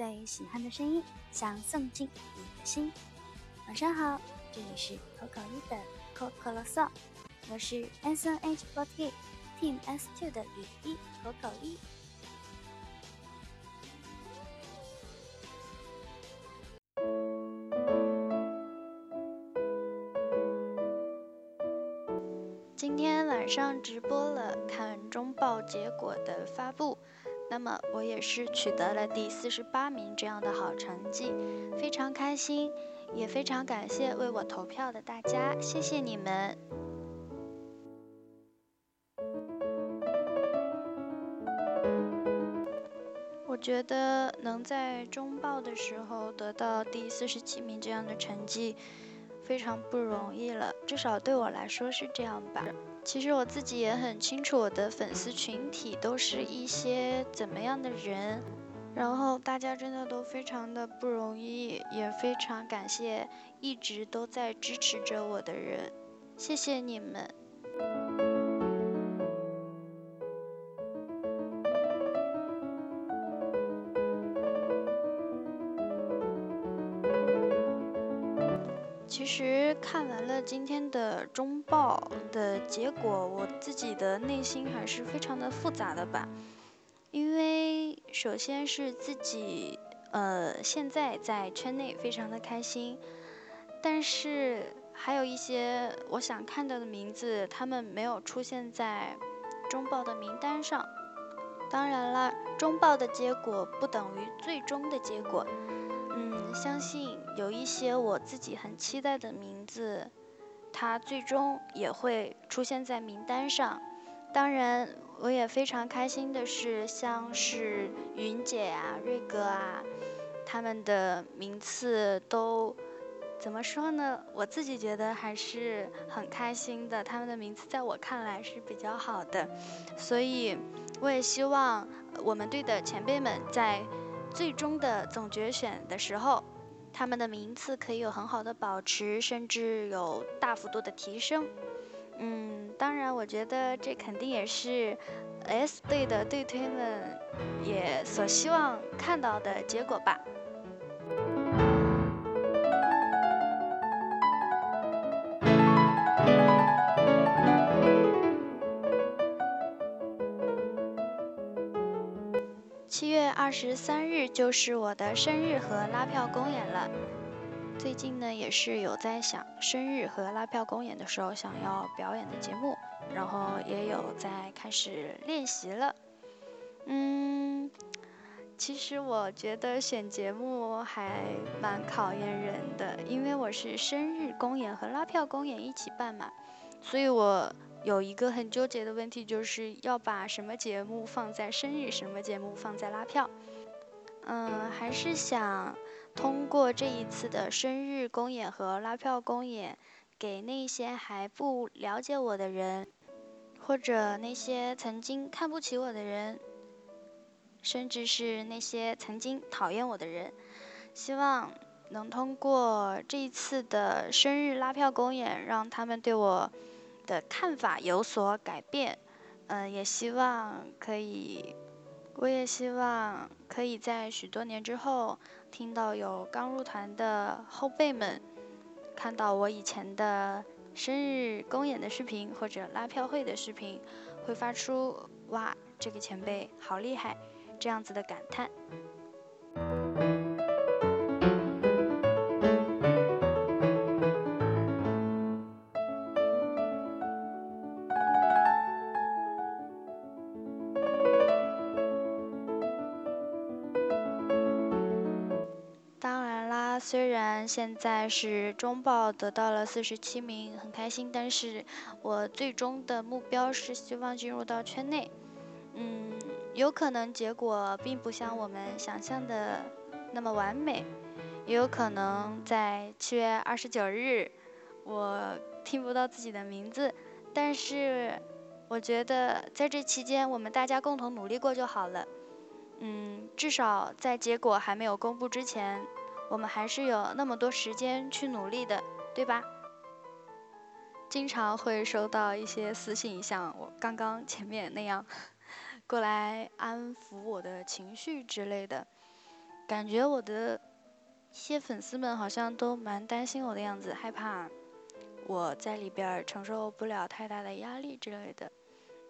最喜欢的声音，想送进你的心。晚上好，这里是口口一的可口啰嗦，我是 S N H forty Team S two 的雨一口口一。今天晚上直播了看中报结果的发布。那么我也是取得了第四十八名这样的好成绩，非常开心，也非常感谢为我投票的大家，谢谢你们。我觉得能在中报的时候得到第四十七名这样的成绩，非常不容易了，至少对我来说是这样吧。其实我自己也很清楚，我的粉丝群体都是一些怎么样的人，然后大家真的都非常的不容易，也非常感谢一直都在支持着我的人，谢谢你们。其实看完了今天的中报的结果，我自己的内心还是非常的复杂的吧。因为首先是自己，呃，现在在圈内非常的开心，但是还有一些我想看到的名字，他们没有出现在中报的名单上。当然了，中报的结果不等于最终的结果。嗯，相信有一些我自己很期待的名字，它最终也会出现在名单上。当然，我也非常开心的是，像是云姐啊、瑞哥啊，他们的名次都怎么说呢？我自己觉得还是很开心的。他们的名次在我看来是比较好的，所以我也希望我们队的前辈们在。最终的总决选的时候，他们的名次可以有很好的保持，甚至有大幅度的提升。嗯，当然，我觉得这肯定也是 S 队的队推们也所希望看到的结果吧。二十三日就是我的生日和拉票公演了。最近呢，也是有在想生日和拉票公演的时候想要表演的节目，然后也有在开始练习了。嗯，其实我觉得选节目还蛮考验人的，因为我是生日公演和拉票公演一起办嘛，所以我。有一个很纠结的问题，就是要把什么节目放在生日，什么节目放在拉票。嗯，还是想通过这一次的生日公演和拉票公演，给那些还不了解我的人，或者那些曾经看不起我的人，甚至是那些曾经讨厌我的人，希望能通过这一次的生日拉票公演，让他们对我。的看法有所改变，嗯，也希望可以，我也希望可以在许多年之后，听到有刚入团的后辈们，看到我以前的生日公演的视频或者拉票会的视频，会发出“哇，这个前辈好厉害”这样子的感叹。虽然现在是中报得到了四十七名，很开心，但是我最终的目标是希望进入到圈内。嗯，有可能结果并不像我们想象的那么完美，也有可能在七月二十九日我听不到自己的名字，但是我觉得在这期间我们大家共同努力过就好了。嗯，至少在结果还没有公布之前。我们还是有那么多时间去努力的，对吧？经常会收到一些私信，像我刚刚前面那样，过来安抚我的情绪之类的。感觉我的一些粉丝们好像都蛮担心我的样子，害怕我在里边承受不了太大的压力之类的。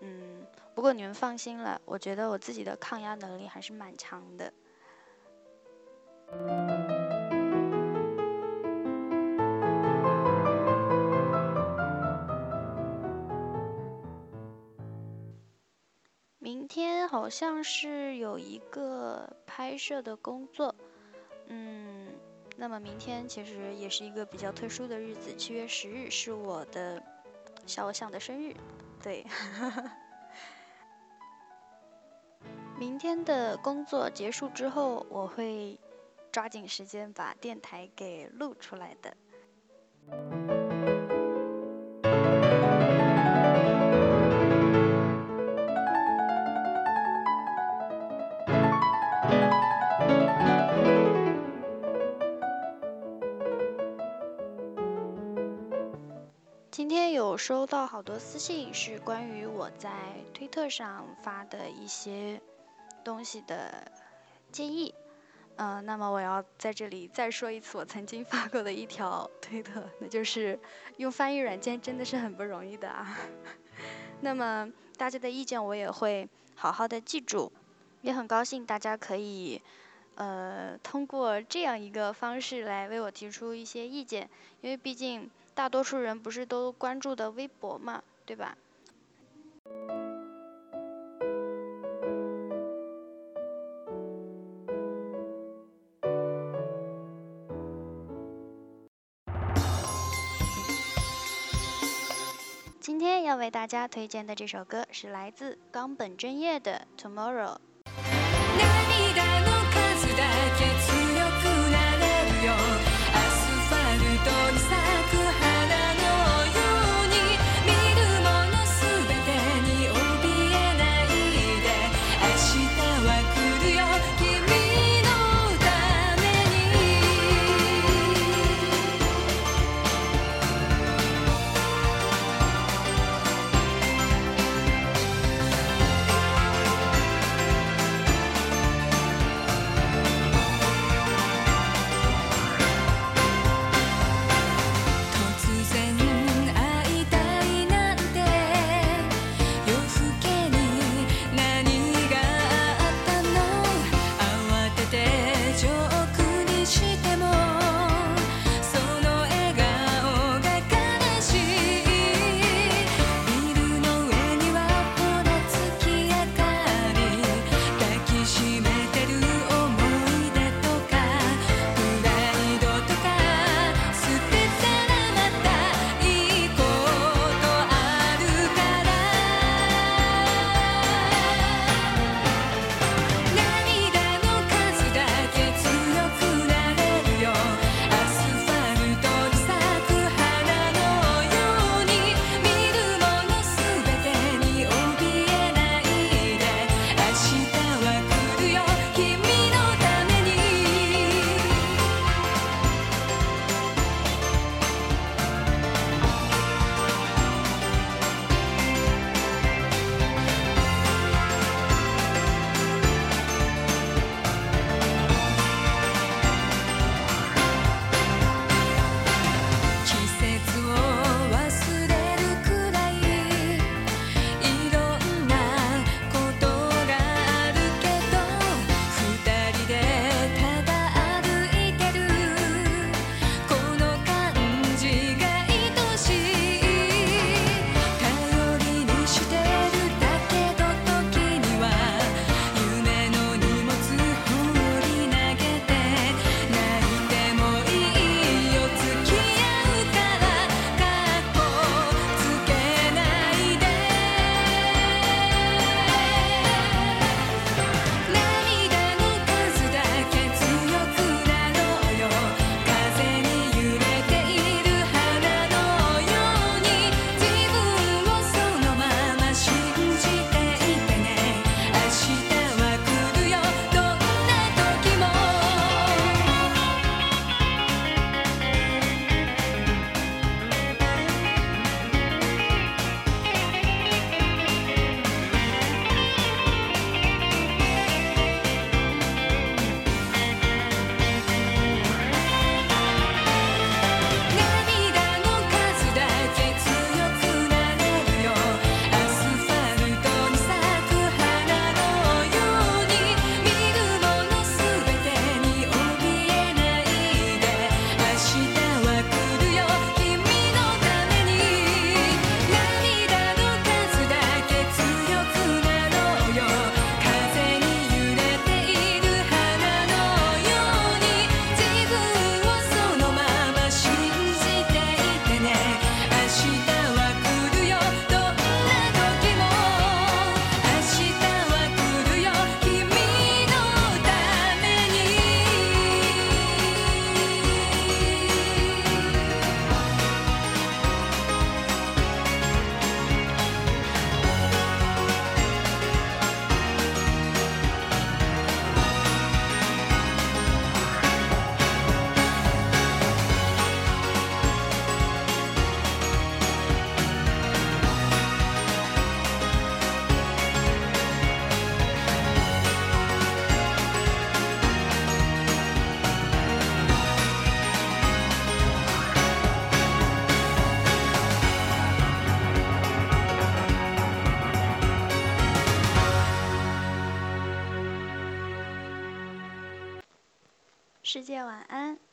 嗯，不过你们放心了，我觉得我自己的抗压能力还是蛮强的。好像是有一个拍摄的工作，嗯，那么明天其实也是一个比较特殊的日子，七月十日是我的小偶像的生日，对。明天的工作结束之后，我会抓紧时间把电台给录出来的。今天有收到好多私信，是关于我在推特上发的一些东西的建议。嗯，那么我要在这里再说一次我曾经发过的一条 推特，那就是用翻译软件真的是很不容易的啊。那么大家的意见我也会好好的记住，也很高兴大家可以呃通过这样一个方式来为我提出一些意见，因为毕竟。大多数人不是都关注的微博嘛，对吧？今天要为大家推荐的这首歌是来自冈本真叶的《Tomorrow》。界晚安。